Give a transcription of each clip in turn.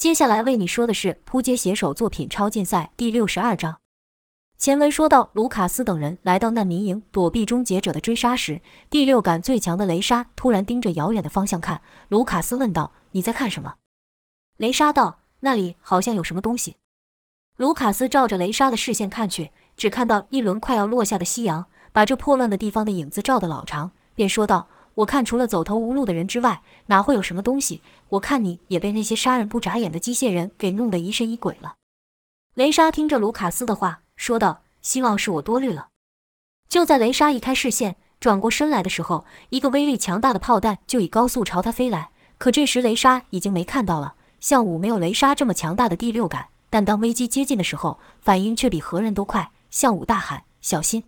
接下来为你说的是《扑街写手作品超竞赛》第六十二章。前文说到，卢卡斯等人来到难民营躲避终结者的追杀时，第六感最强的雷莎突然盯着遥远的方向看。卢卡斯问道：“你在看什么？”雷莎道：“那里好像有什么东西。”卢卡斯照着雷莎的视线看去，只看到一轮快要落下的夕阳，把这破乱的地方的影子照得老长，便说道。我看除了走投无路的人之外，哪会有什么东西？我看你也被那些杀人不眨眼的机械人给弄得疑神疑鬼了。雷莎听着卢卡斯的话，说道：“希望是我多虑了。”就在雷莎移开视线，转过身来的时候，一个威力强大的炮弹就以高速朝他飞来。可这时雷莎已经没看到了。项武没有雷莎这么强大的第六感，但当危机接近的时候，反应却比何人都快。向武大喊：“小心！”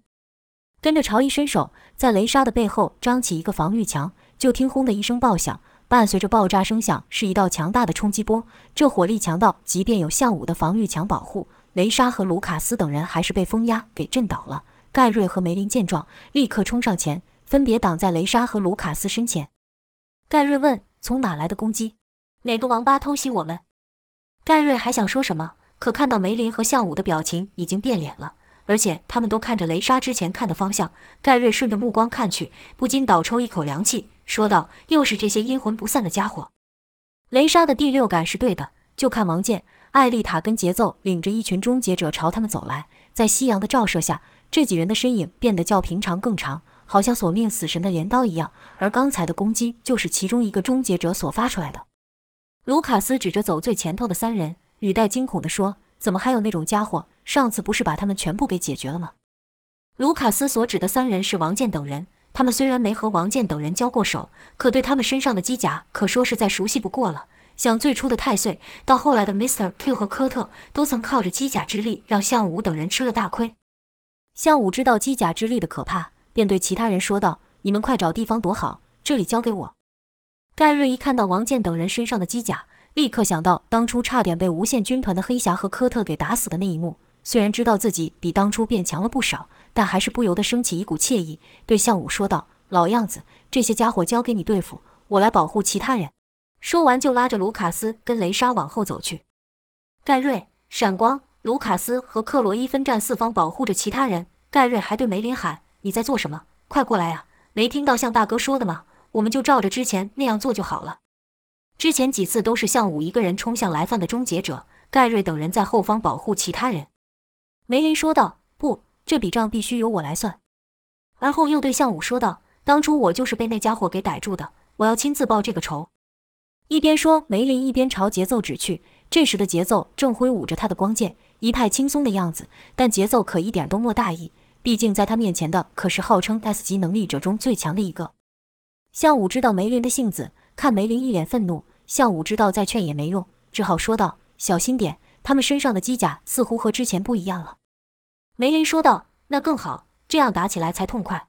跟着朝一伸手，在雷莎的背后张起一个防御墙，就听轰的一声爆响，伴随着爆炸声响是一道强大的冲击波，这火力强到即便有向武的防御墙保护，雷莎和卢卡斯等人还是被风压给震倒了。盖瑞和梅林见状，立刻冲上前，分别挡在雷莎和卢卡斯身前。盖瑞问：“从哪来的攻击？哪个王八偷袭我们？”盖瑞还想说什么，可看到梅林和向武的表情已经变脸了。而且他们都看着雷莎之前看的方向，盖瑞顺着目光看去，不禁倒抽一口凉气，说道：“又是这些阴魂不散的家伙。”雷莎的第六感是对的，就看王健、艾丽塔跟节奏领着一群终结者朝他们走来，在夕阳的照射下，这几人的身影变得较平常更长，好像索命死神的镰刀一样。而刚才的攻击就是其中一个终结者所发出来的。卢卡斯指着走最前头的三人，语带惊恐地说：“怎么还有那种家伙？”上次不是把他们全部给解决了吗？卢卡斯所指的三人是王健等人。他们虽然没和王健等人交过手，可对他们身上的机甲可说是再熟悉不过了。像最初的太岁，到后来的 Mr. Q 和科特，都曾靠着机甲之力让项武等人吃了大亏。项武知道机甲之力的可怕，便对其他人说道：“你们快找地方躲好，这里交给我。”盖瑞一看到王健等人身上的机甲，立刻想到当初差点被无限军团的黑侠和科特给打死的那一幕。虽然知道自己比当初变强了不少，但还是不由得升起一股惬意，对向武说道：“老样子，这些家伙交给你对付，我来保护其他人。”说完就拉着卢卡斯跟雷莎往后走去。盖瑞、闪光、卢卡斯和克罗伊分站四方，保护着其他人。盖瑞还对梅林喊：“你在做什么？快过来呀！没听到向大哥说的吗？我们就照着之前那样做就好了。”之前几次都是向武一个人冲向来犯的终结者，盖瑞等人在后方保护其他人。梅林说道：“不，这笔账必须由我来算。”而后又对向武说道：“当初我就是被那家伙给逮住的，我要亲自报这个仇。”一边说，梅林一边朝节奏指去。这时的节奏正挥舞着他的光剑，一派轻松的样子。但节奏可一点都没大意，毕竟在他面前的可是号称 S 级能力者中最强的一个。向武知道梅林的性子，看梅林一脸愤怒，向武知道再劝也没用，只好说道：“小心点，他们身上的机甲似乎和之前不一样了。”梅林说道：“那更好，这样打起来才痛快。”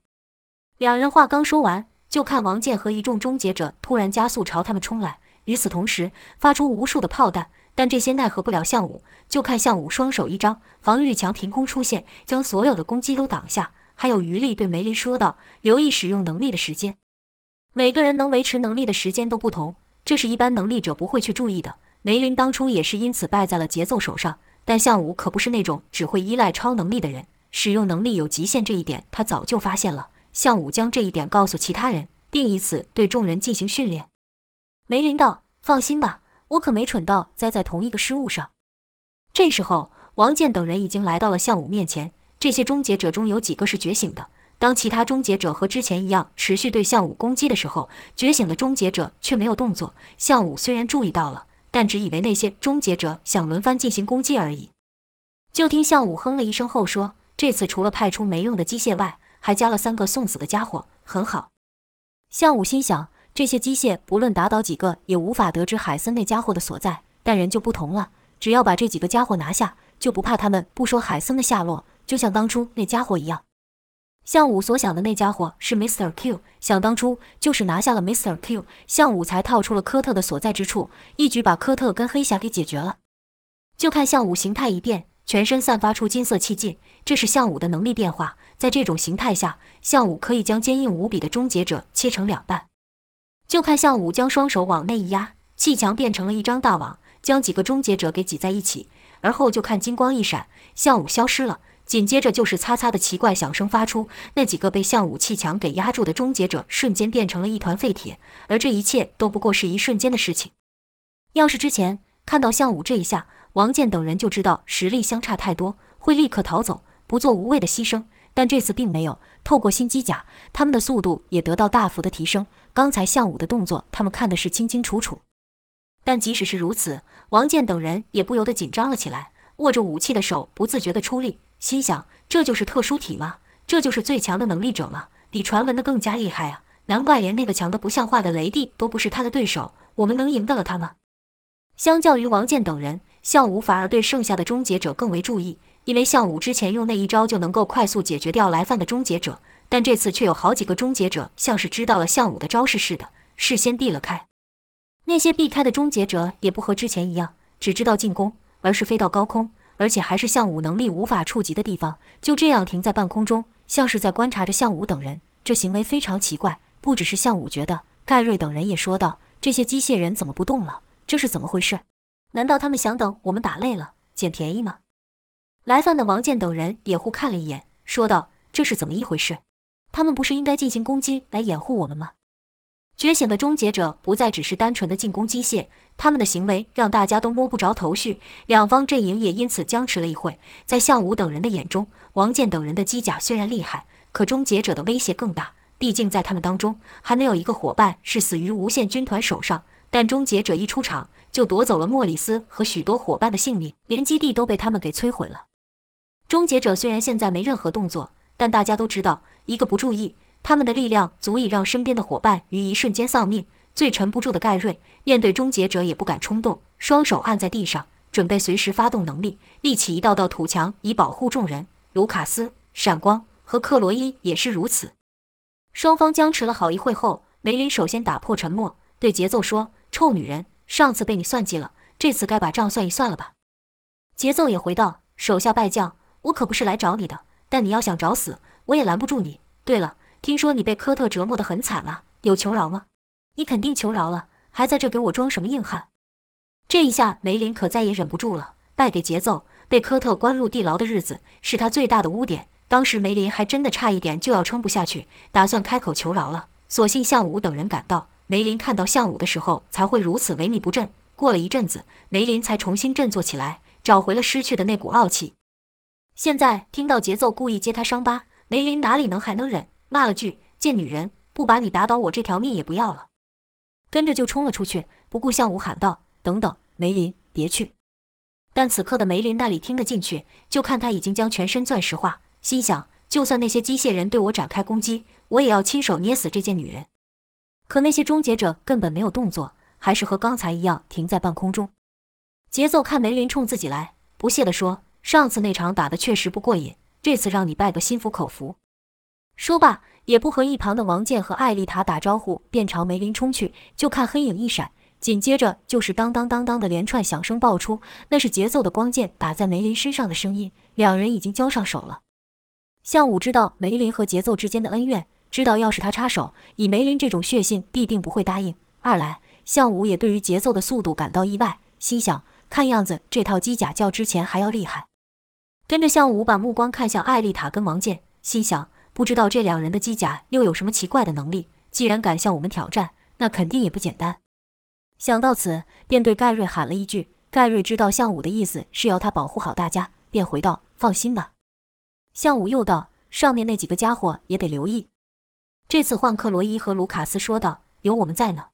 两人话刚说完，就看王健和一众终结者突然加速朝他们冲来，与此同时发出无数的炮弹，但这些奈何不了项武。就看项武双手一张，防御墙凭空出现，将所有的攻击都挡下，还有余力对梅林说道：“留意使用能力的时间，每个人能维持能力的时间都不同，这是一般能力者不会去注意的。”梅林当初也是因此败在了节奏手上。但项武可不是那种只会依赖超能力的人，使用能力有极限这一点他早就发现了。项武将这一点告诉其他人，并以此对众人进行训练。梅林道：“放心吧，我可没蠢到栽在同一个失误上。”这时候，王健等人已经来到了项武面前。这些终结者中有几个是觉醒的。当其他终结者和之前一样持续对项武攻击的时候，觉醒的终结者却没有动作。项武虽然注意到了。但只以为那些终结者想轮番进行攻击而已。就听项武哼了一声后说：“这次除了派出没用的机械外，还加了三个送死的家伙，很好。”项武心想：这些机械不论打倒几个，也无法得知海森那家伙的所在。但人就不同了，只要把这几个家伙拿下，就不怕他们不说海森的下落。就像当初那家伙一样。项武所想的那家伙是 Mr. Q，想当初就是拿下了 Mr. Q，项武才套出了科特的所在之处，一举把科特跟黑侠给解决了。就看项武形态一变，全身散发出金色气劲，这是项武的能力变化。在这种形态下，项武可以将坚硬无比的终结者切成两半。就看项武将双手往内一压，气墙变成了一张大网，将几个终结者给挤在一起，而后就看金光一闪，项武消失了。紧接着就是擦擦的奇怪响声发出，那几个被项武气墙给压住的终结者瞬间变成了一团废铁。而这一切都不过是一瞬间的事情。要是之前看到项武这一下，王健等人就知道实力相差太多，会立刻逃走，不做无谓的牺牲。但这次并没有。透过新机甲，他们的速度也得到大幅的提升。刚才项武的动作，他们看的是清清楚楚。但即使是如此，王健等人也不由得紧张了起来，握着武器的手不自觉地出力，心想：这就是特殊体吗？这就是最强的能力者吗？比传闻的更加厉害啊！难怪连那个强的不像话的雷帝都不是他的对手。我们能赢得了他吗？相较于王健等人，项武反而对剩下的终结者更为注意，因为项武之前用那一招就能够快速解决掉来犯的终结者，但这次却有好几个终结者像是知道了项武的招式似的，事先避了开。那些避开的终结者也不和之前一样，只知道进攻，而是飞到高空，而且还是项武能力无法触及的地方，就这样停在半空中，像是在观察着项武等人。这行为非常奇怪，不只是项武觉得，盖瑞等人也说道：“这些机械人怎么不动了？这是怎么回事？难道他们想等我们打累了捡便宜吗？”来犯的王健等人也互看了一眼，说道：“这是怎么一回事？他们不是应该进行攻击来掩护我们吗？”觉醒的终结者不再只是单纯的进攻机械，他们的行为让大家都摸不着头绪，两方阵营也因此僵持了一会。在项武等人的眼中，王健等人的机甲虽然厉害，可终结者的威胁更大。毕竟在他们当中，还没有一个伙伴是死于无限军团手上。但终结者一出场，就夺走了莫里斯和许多伙伴的性命，连基地都被他们给摧毁了。终结者虽然现在没任何动作，但大家都知道，一个不注意。他们的力量足以让身边的伙伴于一瞬间丧命。最沉不住的盖瑞面对终结者也不敢冲动，双手按在地上，准备随时发动能力，立起一道道土墙以保护众人。卢卡斯、闪光和克罗伊也是如此。双方僵持了好一会后，梅林首先打破沉默，对节奏说：“臭女人，上次被你算计了，这次该把账算一算了吧？”节奏也回道：“手下败将，我可不是来找你的，但你要想找死，我也拦不住你。对了。”听说你被科特折磨得很惨了，有求饶吗？你肯定求饶了，还在这给我装什么硬汉？这一下梅林可再也忍不住了，败给节奏，被科特关入地牢的日子是他最大的污点。当时梅林还真的差一点就要撑不下去，打算开口求饶了。所幸项武等人赶到，梅林看到项武的时候才会如此萎靡不振。过了一阵子，梅林才重新振作起来，找回了失去的那股傲气。现在听到节奏故意揭他伤疤，梅林哪里能还能忍？骂了句“贱女人”，不把你打倒，我这条命也不要了。跟着就冲了出去，不顾向武喊道：“等等，梅林，别去！”但此刻的梅林那里听得进去？就看他已经将全身钻石化，心想：就算那些机械人对我展开攻击，我也要亲手捏死这贱女人。可那些终结者根本没有动作，还是和刚才一样停在半空中。节奏看梅林冲自己来，不屑地说：“上次那场打的确实不过瘾，这次让你败个心服口服。”说罢，也不和一旁的王健和艾丽塔打招呼，便朝梅林冲去。就看黑影一闪，紧接着就是当当当当的连串响声爆出，那是节奏的光剑打在梅林身上的声音。两人已经交上手了。项武知道梅林和节奏之间的恩怨，知道要是他插手，以梅林这种血性，必定不会答应。二来，项武也对于节奏的速度感到意外，心想：看样子这套机甲较之前还要厉害。跟着项武把目光看向艾丽塔跟王健，心想。不知道这两人的机甲又有什么奇怪的能力？既然敢向我们挑战，那肯定也不简单。想到此，便对盖瑞喊了一句。盖瑞知道项武的意思是要他保护好大家，便回道：“放心吧。”项武又道：“上面那几个家伙也得留意。”这次换克罗伊和卢卡斯说道：“有我们在呢。”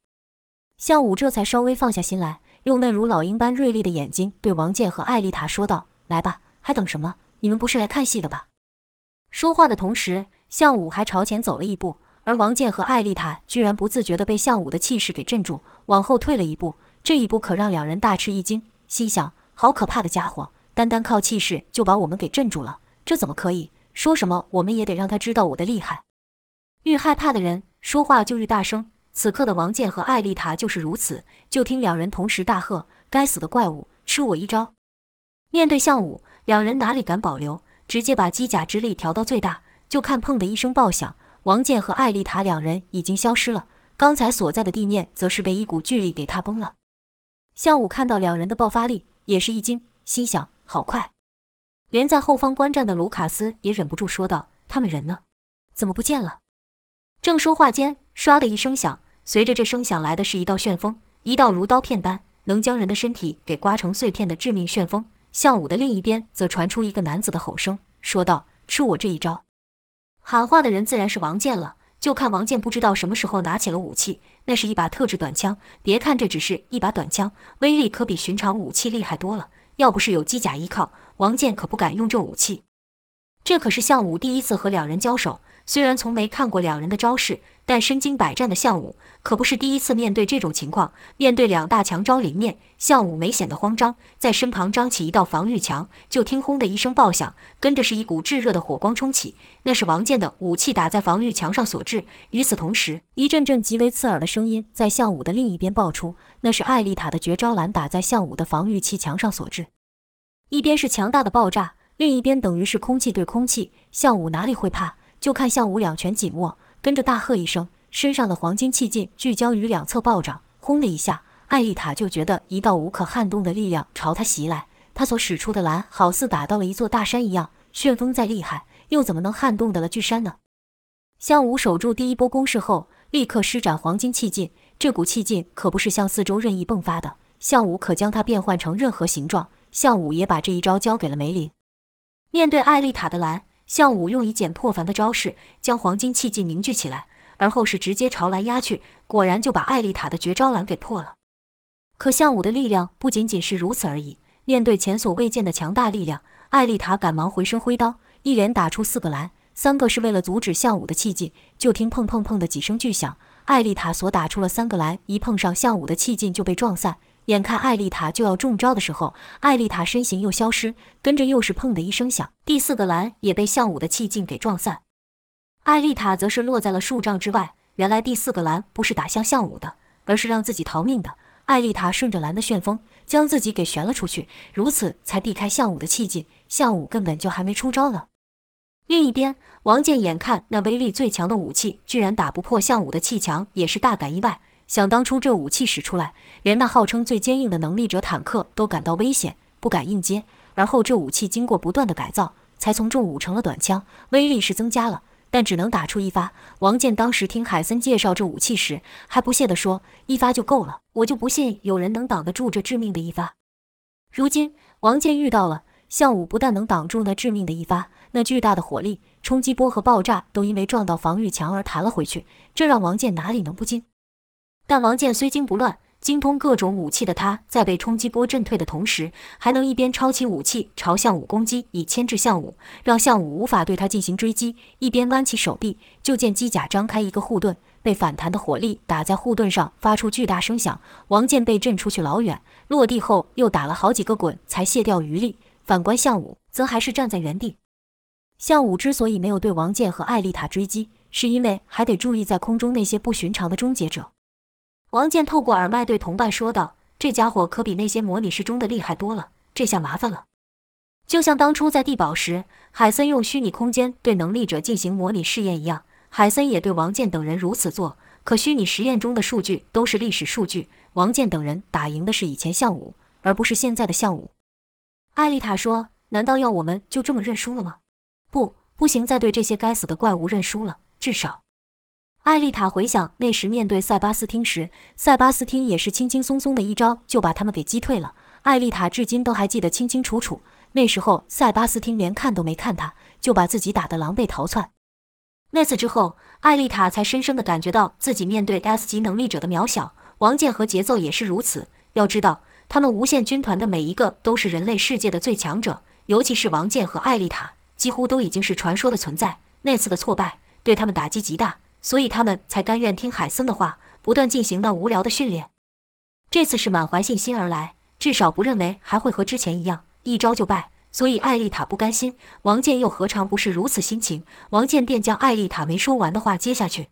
项武这才稍微放下心来，用那如老鹰般锐利的眼睛对王健和艾丽塔说道：“来吧，还等什么？你们不是来看戏的吧？”说话的同时，向武还朝前走了一步，而王健和艾丽塔居然不自觉地被向武的气势给镇住，往后退了一步。这一步可让两人大吃一惊，心想：好可怕的家伙，单单靠气势就把我们给镇住了，这怎么可以？说什么我们也得让他知道我的厉害。愈害怕的人说话就愈大声，此刻的王健和艾丽塔就是如此。就听两人同时大喝：“该死的怪物，吃我一招！”面对向武，两人哪里敢保留？直接把机甲之力调到最大，就看砰的一声爆响，王健和艾丽塔两人已经消失了。刚才所在的地面则是被一股巨力给踏崩了。项武看到两人的爆发力，也是一惊，心想：好快！连在后方观战的卢卡斯也忍不住说道：“他们人呢？怎么不见了？”正说话间，唰的一声响，随着这声响来的是一道旋风，一道如刀片般能将人的身体给刮成碎片的致命旋风。项武的另一边则传出一个男子的吼声，说道：“吃我这一招！”喊话的人自然是王健了。就看王健不知道什么时候拿起了武器，那是一把特制短枪。别看这只是一把短枪，威力可比寻常武器厉害多了。要不是有机甲依靠，王健可不敢用这武器。这可是项武第一次和两人交手。虽然从没看过两人的招式，但身经百战的项武可不是第一次面对这种情况。面对两大强招临面，项武没显得慌张，在身旁张起一道防御墙。就听轰的一声爆响，跟着是一股炙热的火光冲起，那是王健的武器打在防御墙上所致。与此同时，一阵阵极为刺耳的声音在项武的另一边爆出，那是艾丽塔的绝招蓝打在项武的防御气墙上所致。一边是强大的爆炸，另一边等于是空气对空气，项武哪里会怕？就看项武两拳紧握，跟着大喝一声，身上的黄金气劲聚焦于两侧暴涨，轰的一下，艾丽塔就觉得一道无可撼动的力量朝他袭来。他所使出的蓝，好似打到了一座大山一样，旋风再厉害，又怎么能撼动得了巨山呢？项武守住第一波攻势后，立刻施展黄金气劲，这股气劲可不是向四周任意迸发的，项武可将它变换成任何形状。项武也把这一招交给了梅林。面对艾丽塔的蓝。项武用以简破凡的招式将黄金气劲凝聚起来，而后是直接朝蓝压去，果然就把艾丽塔的绝招蓝给破了。可项武的力量不仅仅是如此而已，面对前所未见的强大力量，艾丽塔赶忙回身挥刀，一连打出四个蓝，三个是为了阻止项武的气劲。就听砰砰砰的几声巨响，艾丽塔所打出了三个蓝，一碰上项武的气劲就被撞散。眼看艾丽塔就要中招的时候，艾丽塔身形又消失，跟着又是砰的一声响，第四个蓝也被项武的气劲给撞散。艾丽塔则是落在了数丈之外。原来第四个蓝不是打向项武的，而是让自己逃命的。艾丽塔顺着蓝的旋风，将自己给旋了出去，如此才避开项武的气劲。项武根本就还没出招呢。另一边，王健眼看那威力最强的武器居然打不破项武的气墙，也是大感意外。想当初这武器使出来，连那号称最坚硬的能力者坦克都感到危险，不敢硬接。而后这武器经过不断的改造，才从重武成了短枪，威力是增加了，但只能打出一发。王健当时听海森介绍这武器时，还不屑地说：“一发就够了，我就不信有人能挡得住这致命的一发。”如今王健遇到了项武，不但能挡住那致命的一发，那巨大的火力冲击波和爆炸都因为撞到防御墙而弹了回去，这让王健哪里能不惊？但王健虽惊不乱，精通各种武器的他，在被冲击波震退的同时，还能一边抄起武器朝项武攻击，以牵制项武，让项武无法对他进行追击；一边弯起手臂，就见机甲张开一个护盾，被反弹的火力打在护盾上，发出巨大声响。王健被震出去老远，落地后又打了好几个滚，才卸掉余力。反观项武，则还是站在原地。项武之所以没有对王健和艾丽塔追击，是因为还得注意在空中那些不寻常的终结者。王健透过耳麦对同伴说道：“这家伙可比那些模拟室中的厉害多了，这下麻烦了。就像当初在地堡时，海森用虚拟空间对能力者进行模拟试验一样，海森也对王健等人如此做。可虚拟实验中的数据都是历史数据，王健等人打赢的是以前项武，而不是现在的项武。”艾丽塔说：“难道要我们就这么认输了吗？不，不行，再对这些该死的怪物认输了，至少……”艾丽塔回想那时面对塞巴斯汀时，塞巴斯汀也是轻轻松松的一招就把他们给击退了。艾丽塔至今都还记得清清楚楚，那时候塞巴斯汀连看都没看他，就把自己打得狼狈逃窜。那次之后，艾丽塔才深深的感觉到自己面对 S 级能力者的渺小。王健和节奏也是如此。要知道，他们无限军团的每一个都是人类世界的最强者，尤其是王健和艾丽塔，几乎都已经是传说的存在。那次的挫败对他们打击极大。所以他们才甘愿听海森的话，不断进行那无聊的训练。这次是满怀信心而来，至少不认为还会和之前一样一招就败。所以艾丽塔不甘心，王健又何尝不是如此心情？王健便将艾丽塔没说完的话接下去。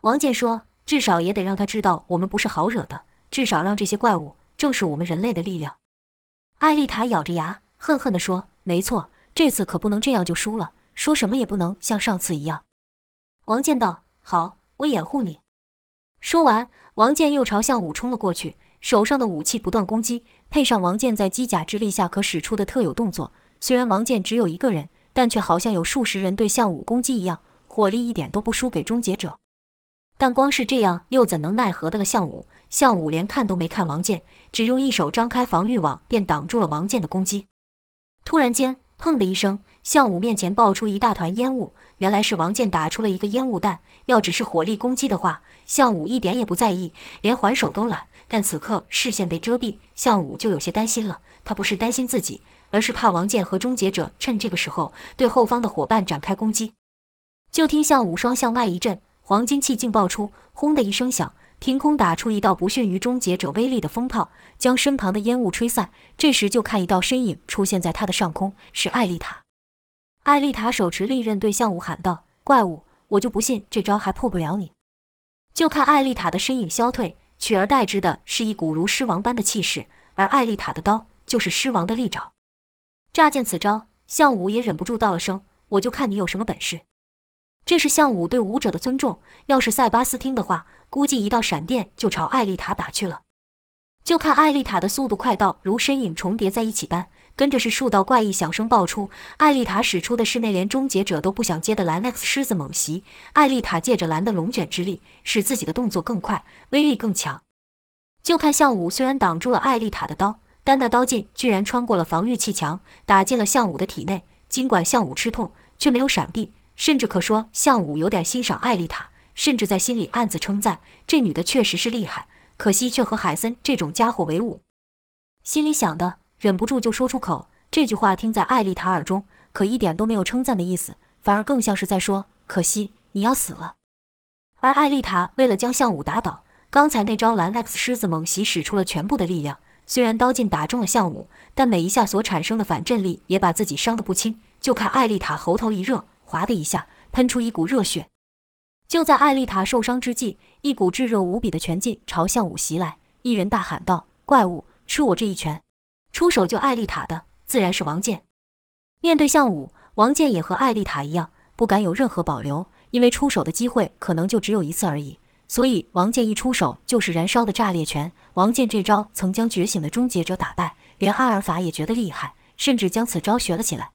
王健说：“至少也得让他知道我们不是好惹的，至少让这些怪物正是我们人类的力量。”艾丽塔咬着牙，恨恨地说：“没错，这次可不能这样就输了，说什么也不能像上次一样。”王健道：“好，我掩护你。”说完，王健又朝项武冲了过去。手上的武器不断攻击，配上王健在机甲之力下可使出的特有动作，虽然王健只有一个人，但却好像有数十人对项武攻击一样，火力一点都不输给终结者。但光是这样，又怎能奈何得了项武？项武连看都没看王健，只用一手张开防御网，便挡住了王健的攻击。突然间，砰的一声，项武面前爆出一大团烟雾，原来是王健打出了一个烟雾弹。要只是火力攻击的话，项武一点也不在意，连还手都懒。但此刻视线被遮蔽，项武就有些担心了。他不是担心自己，而是怕王健和终结者趁这个时候对后方的伙伴展开攻击。就听项武双向外一震。黄金气劲爆出，轰的一声响，凭空打出一道不逊于终结者威力的风炮，将身旁的烟雾吹散。这时就看一道身影出现在他的上空，是艾丽塔。艾丽塔手持利刃对项武喊道：“怪物，我就不信这招还破不了你！”就看艾丽塔的身影消退，取而代之的是一股如狮王般的气势，而艾丽塔的刀就是狮王的利爪。乍见此招，项武也忍不住道了声：“我就看你有什么本事。”这是项武对武者的尊重。要是塞巴斯听的话，估计一道闪电就朝艾丽塔打去了。就看艾丽塔的速度快到如身影重叠在一起般，跟着是数道怪异响声爆出。艾丽塔使出的是那连终结者都不想接的蓝 X 狮子猛袭。艾丽塔借着蓝的龙卷之力，使自己的动作更快，威力更强。就看项武虽然挡住了艾丽塔的刀，但那刀劲居然穿过了防御气墙，打进了项武的体内。尽管项武吃痛，却没有闪避。甚至可说，项武有点欣赏艾丽塔，甚至在心里暗自称赞这女的确实是厉害。可惜却和海森这种家伙为伍，心里想的忍不住就说出口。这句话听在艾丽塔耳中，可一点都没有称赞的意思，反而更像是在说：“可惜你要死了。”而艾丽塔为了将项武打倒，刚才那招蓝 X 狮子猛袭使出了全部的力量。虽然刀劲打中了项武，但每一下所产生的反震力也把自己伤得不轻。就看艾丽塔喉头一热。哗的一下，喷出一股热血。就在艾丽塔受伤之际，一股炙热无比的拳劲朝项武袭来。一人大喊道：“怪物，吃我这一拳！”出手救艾丽塔的自然是王健。面对向武，王健也和艾丽塔一样，不敢有任何保留，因为出手的机会可能就只有一次而已。所以王健一出手就是燃烧的炸裂拳。王健这招曾将觉醒的终结者打败，连阿尔法也觉得厉害，甚至将此招学了起来。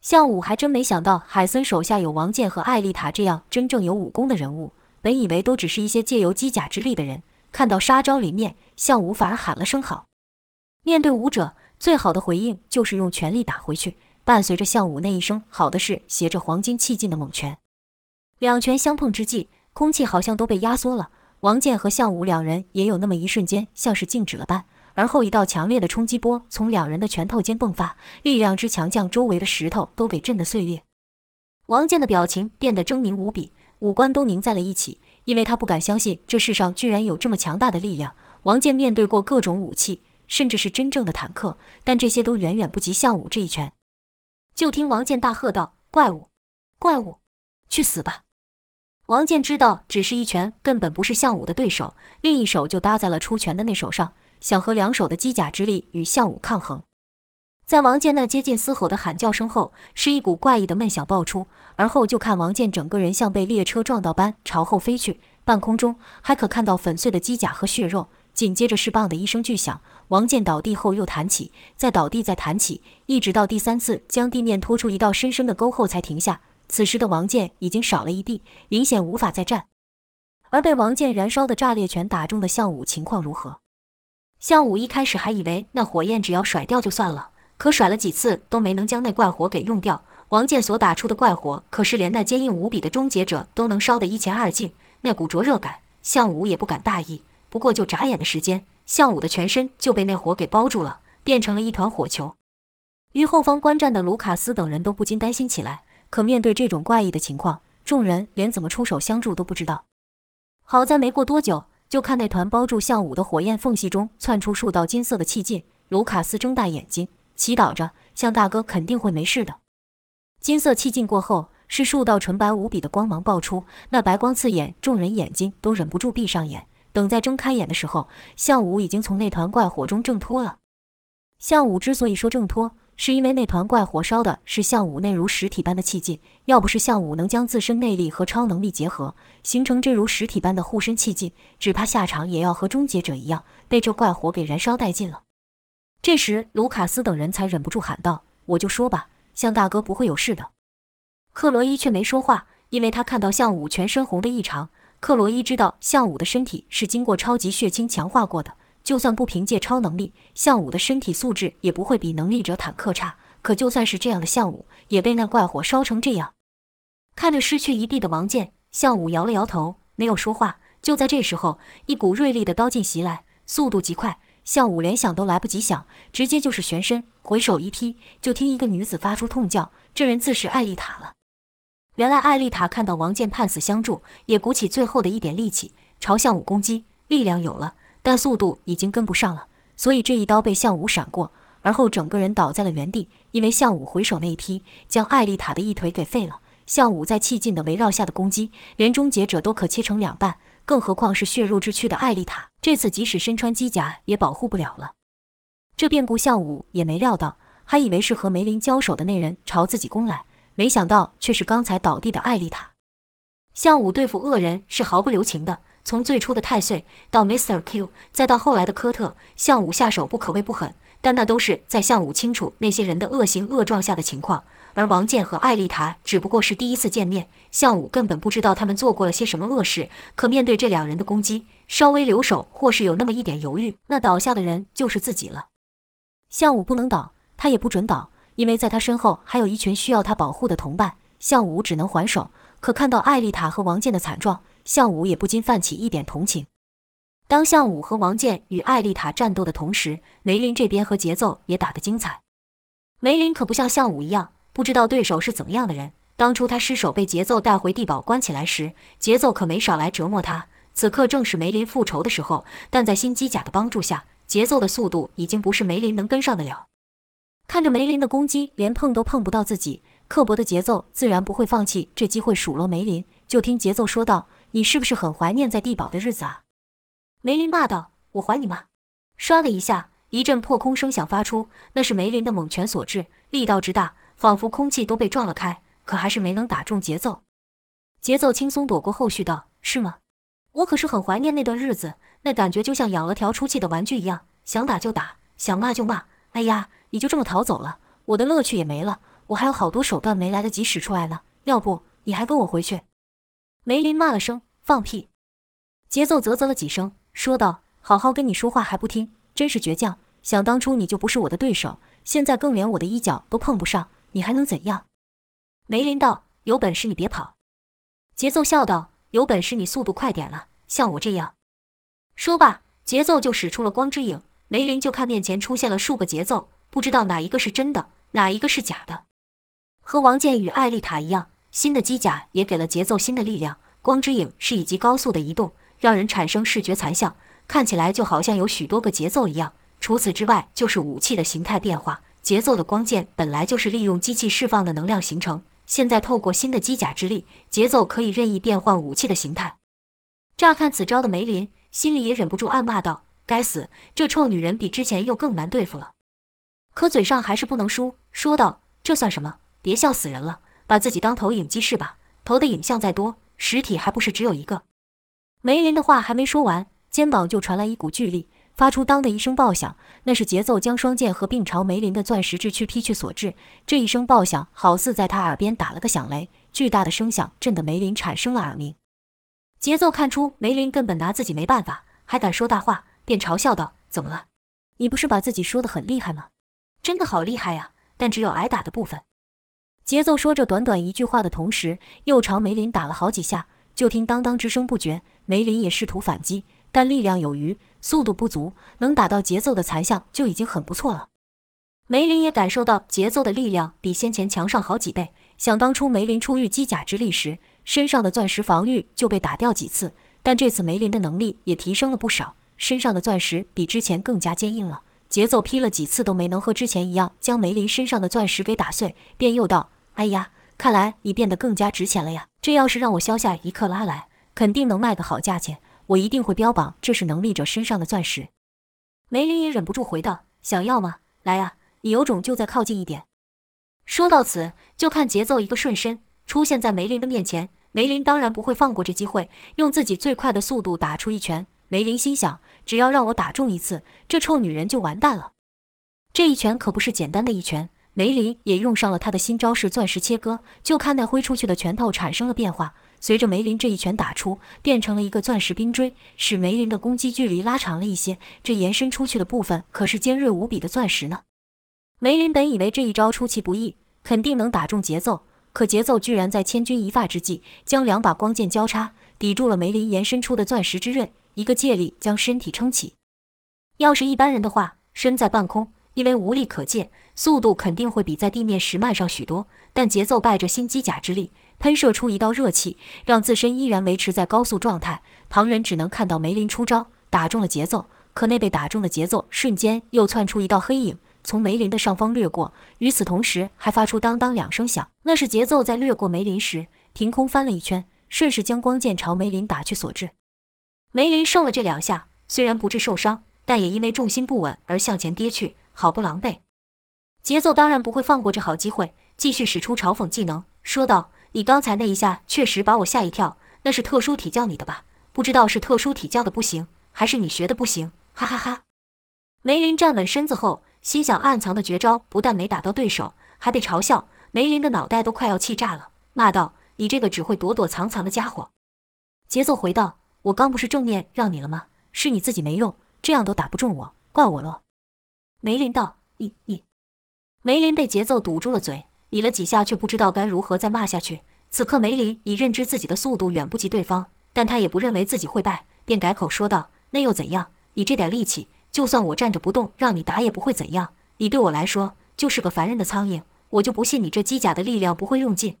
向武还真没想到，海森手下有王健和艾丽塔这样真正有武功的人物。本以为都只是一些借由机甲之力的人，看到杀招里面，向武反而喊了声好。面对武者，最好的回应就是用全力打回去。伴随着项武那一声好的是携着黄金气劲的猛拳。两拳相碰之际，空气好像都被压缩了。王健和项武两人也有那么一瞬间，像是静止了般。而后，一道强烈的冲击波从两人的拳头间迸发，力量之强，将周围的石头都给震得碎裂。王健的表情变得狰狞无比，五官都凝在了一起，因为他不敢相信这世上居然有这么强大的力量。王健面对过各种武器，甚至是真正的坦克，但这些都远远不及项武这一拳。就听王健大喝道：“怪物，怪物，去死吧！”王健知道，只是一拳根本不是项武的对手，另一手就搭在了出拳的那手上。想和两手的机甲之力与项武抗衡，在王健那接近嘶吼的喊叫声后，是一股怪异的闷响爆出，而后就看王健整个人像被列车撞到般朝后飞去，半空中还可看到粉碎的机甲和血肉。紧接着是“棒”的一声巨响，王健倒地后又弹起，再倒地，再弹起，一直到第三次将地面拖出一道深深的沟后才停下。此时的王健已经少了一地，明显无法再站。而被王健燃烧的炸裂拳打中的项武情况如何？项武一开始还以为那火焰只要甩掉就算了，可甩了几次都没能将那怪火给用掉。王健所打出的怪火，可是连那坚硬无比的终结者都能烧得一乾二净。那股灼热感，项武也不敢大意。不过就眨眼的时间，项武的全身就被那火给包住了，变成了一团火球。于后方观战的卢卡斯等人都不禁担心起来。可面对这种怪异的情况，众人连怎么出手相助都不知道。好在没过多久。就看那团包住项武的火焰缝隙中窜出数道金色的气劲，卢卡斯睁大眼睛，祈祷着向大哥肯定会没事的。金色气劲过后，是数道纯白无比的光芒爆出，那白光刺眼，众人眼睛都忍不住闭上眼。等再睁开眼的时候，项武已经从那团怪火中挣脱了。项武之所以说挣脱，是因为那团怪火烧的是项武那如实体般的气劲。要不是项武能将自身内力和超能力结合，形成这如实体般的护身气劲，只怕下场也要和终结者一样，被这怪火给燃烧殆尽了。这时，卢卡斯等人才忍不住喊道：“我就说吧，向大哥不会有事的。”克罗伊却没说话，因为他看到项武全身红的异常。克罗伊知道项武的身体是经过超级血清强化过的。就算不凭借超能力，项武的身体素质也不会比能力者坦克差。可就算是这样的项武，也被那怪火烧成这样。看着失去一臂的王健，项武摇了摇头，没有说话。就在这时候，一股锐利的刀劲袭来，速度极快，项武连想都来不及想，直接就是旋身，回手一劈。就听一个女子发出痛叫，这人自是艾丽塔了。原来艾丽塔看到王健判死相助，也鼓起最后的一点力气朝向武攻击，力量有了。但速度已经跟不上了，所以这一刀被向武闪过，而后整个人倒在了原地。因为向武回手那一劈，将艾丽塔的一腿给废了。向武在气劲的围绕下的攻击，连终结者都可切成两半，更何况是血肉之躯的艾丽塔，这次即使身穿机甲也保护不了了。这变故向武也没料到，还以为是和梅林交手的那人朝自己攻来，没想到却是刚才倒地的艾丽塔。项武对付恶人是毫不留情的。从最初的太岁到 Mr. Q，再到后来的科特，项武下手不可谓不狠，但那都是在项武清楚那些人的恶行恶状下的情况。而王健和艾丽塔只不过是第一次见面，项武根本不知道他们做过了些什么恶事。可面对这两人的攻击，稍微留手或是有那么一点犹豫，那倒下的人就是自己了。项武不能倒，他也不准倒，因为在他身后还有一群需要他保护的同伴。项武只能还手，可看到艾丽塔和王健的惨状。项武也不禁泛起一点同情。当项武和王健与艾丽塔战斗的同时，梅林这边和节奏也打得精彩。梅林可不像项武一样，不知道对手是怎么样的人。当初他失手被节奏带回地堡关起来时，节奏可没少来折磨他。此刻正是梅林复仇的时候，但在新机甲的帮助下，节奏的速度已经不是梅林能跟上的了。看着梅林的攻击连碰都碰不到自己，刻薄的节奏自然不会放弃这机会数落梅林。就听节奏说道。你是不是很怀念在地堡的日子啊？梅林骂道：“我还你吗？”唰的一下，一阵破空声响发出，那是梅林的猛拳所致，力道之大，仿佛空气都被撞了开，可还是没能打中节奏。节奏轻松躲过后续，道：“是吗？我可是很怀念那段日子，那感觉就像养了条出气的玩具一样，想打就打，想骂就骂。哎呀，你就这么逃走了，我的乐趣也没了，我还有好多手段没来得及使出来呢。要不你还跟我回去？”梅林骂了声“放屁”，节奏啧啧了几声，说道：“好好跟你说话还不听，真是倔强。想当初你就不是我的对手，现在更连我的衣角都碰不上，你还能怎样？”梅林道：“有本事你别跑。”节奏笑道：“有本事你速度快点了，像我这样。”说罢，节奏就使出了光之影。梅林就看面前出现了数个节奏，不知道哪一个是真的，哪一个是假的。和王健与艾丽塔一样。新的机甲也给了节奏新的力量，光之影是以及高速的移动，让人产生视觉残像，看起来就好像有许多个节奏一样。除此之外，就是武器的形态变化。节奏的光剑本来就是利用机器释放的能量形成，现在透过新的机甲之力，节奏可以任意变换武器的形态。乍看此招的梅林心里也忍不住暗骂道：“该死，这臭女人比之前又更难对付了。”可嘴上还是不能输，说道：“这算什么？别笑死人了。”把自己当投影机是吧？投的影像再多，实体还不是只有一个？梅林的话还没说完，肩膀就传来一股巨力，发出当的一声爆响。那是节奏将双剑合并朝梅林的钻石之躯劈去所致。这一声爆响，好似在他耳边打了个响雷，巨大的声响震得梅林产生了耳鸣。节奏看出梅林根本拿自己没办法，还敢说大话，便嘲笑道：“怎么了？你不是把自己说的很厉害吗？真的好厉害呀！但只有挨打的部分。”节奏说着短短一句话的同时，又朝梅林打了好几下。就听当当之声不绝，梅林也试图反击，但力量有余，速度不足，能打到节奏的残像就已经很不错了。梅林也感受到节奏的力量比先前强上好几倍。想当初梅林出狱机甲之力时，身上的钻石防御就被打掉几次，但这次梅林的能力也提升了不少，身上的钻石比之前更加坚硬了。节奏劈了几次都没能和之前一样将梅林身上的钻石给打碎，便又道。哎呀，看来你变得更加值钱了呀！这要是让我削下一克拉来，肯定能卖个好价钱。我一定会标榜这是能力者身上的钻石。梅林也忍不住回道：“想要吗？来呀，你有种就再靠近一点。说到此，就看节奏一个瞬身出现在梅林的面前。梅林当然不会放过这机会，用自己最快的速度打出一拳。梅林心想，只要让我打中一次，这臭女人就完蛋了。这一拳可不是简单的一拳，梅林也用上了他的新招式——钻石切割。就看那挥出去的拳头产生了变化，随着梅林这一拳打出，变成了一个钻石冰锥，使梅林的攻击距离拉长了一些。这延伸出去的部分可是尖锐无比的钻石呢。梅林本以为这一招出其不意，肯定能打中节奏。可节奏居然在千钧一发之际，将两把光剑交叉，抵住了梅林延伸出的钻石之刃，一个借力将身体撑起。要是一般人的话，身在半空，因为无力可借，速度肯定会比在地面时慢上许多。但节奏拜着新机甲之力，喷射出一道热气，让自身依然维持在高速状态。旁人只能看到梅林出招，打中了节奏，可那被打中的节奏瞬间又窜出一道黑影。从梅林的上方掠过，与此同时还发出当当两声响，那是节奏在掠过梅林时凭空翻了一圈，顺势将光剑朝梅林打去所致。梅林受了这两下，虽然不致受伤，但也因为重心不稳而向前跌去，好不狼狈。节奏当然不会放过这好机会，继续使出嘲讽技能，说道：“你刚才那一下确实把我吓一跳，那是特殊体教你的吧？不知道是特殊体教的不行，还是你学的不行？”哈哈哈。梅林站稳身子后。心想暗藏的绝招不但没打到对手，还被嘲笑。梅林的脑袋都快要气炸了，骂道：“你这个只会躲躲藏藏的家伙！”节奏回道：“我刚不是正面让你了吗？是你自己没用，这样都打不中我，怪我喽。”梅林道：“你你。”梅林被节奏堵住了嘴，理了几下，却不知道该如何再骂下去。此刻梅林已认知自己的速度远不及对方，但他也不认为自己会败，便改口说道：“那又怎样？你这点力气……”就算我站着不动，让你打也不会怎样。你对我来说就是个烦人的苍蝇，我就不信你这机甲的力量不会用尽。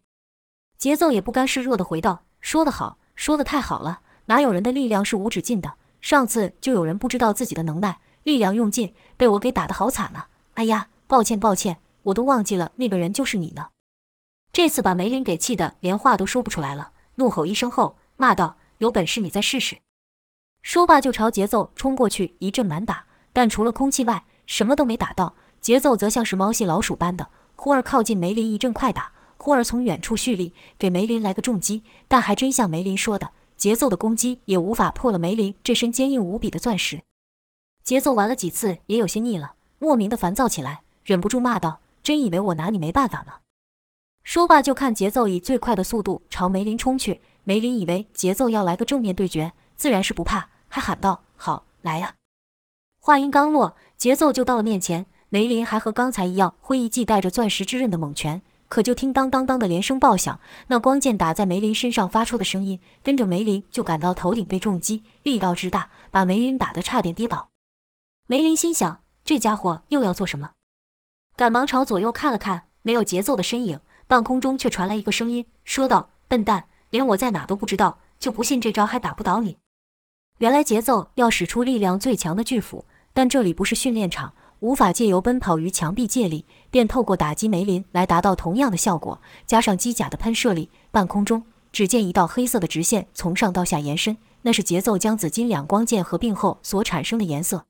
节奏也不甘示弱的回道：“说得好，说的太好了，哪有人的力量是无止境的？上次就有人不知道自己的能耐，力量用尽，被我给打得好惨了。哎呀，抱歉抱歉，我都忘记了那个人就是你呢。”这次把梅林给气得连话都说不出来了，怒吼一声后骂道：“有本事你再试试！”说罢就朝节奏冲过去，一阵满打。但除了空气外，什么都没打到。节奏则像是猫戏老鼠般的，忽而靠近梅林一阵快打，忽而从远处蓄力给梅林来个重击。但还真像梅林说的，节奏的攻击也无法破了梅林这身坚硬无比的钻石。节奏玩了几次，也有些腻了，莫名的烦躁起来，忍不住骂道：“真以为我拿你没办法吗？”说罢就看节奏以最快的速度朝梅林冲去。梅林以为节奏要来个正面对决，自然是不怕，还喊道：“好，来呀！”话音刚落，节奏就到了面前。梅林还和刚才一样挥一记带着钻石之刃的猛拳，可就听当当当的连声爆响，那光剑打在梅林身上发出的声音，跟着梅林就感到头顶被重击，力道之大，把梅林打得差点跌倒。梅林心想：这家伙又要做什么？赶忙朝左右看了看，没有节奏的身影，半空中却传来一个声音，说道：“笨蛋，连我在哪都不知道，就不信这招还打不倒你。”原来节奏要使出力量最强的巨斧。但这里不是训练场，无法借由奔跑于墙壁借力，便透过打击梅林来达到同样的效果。加上机甲的喷射力，半空中只见一道黑色的直线从上到下延伸，那是节奏将紫金两光剑合并后所产生的颜色。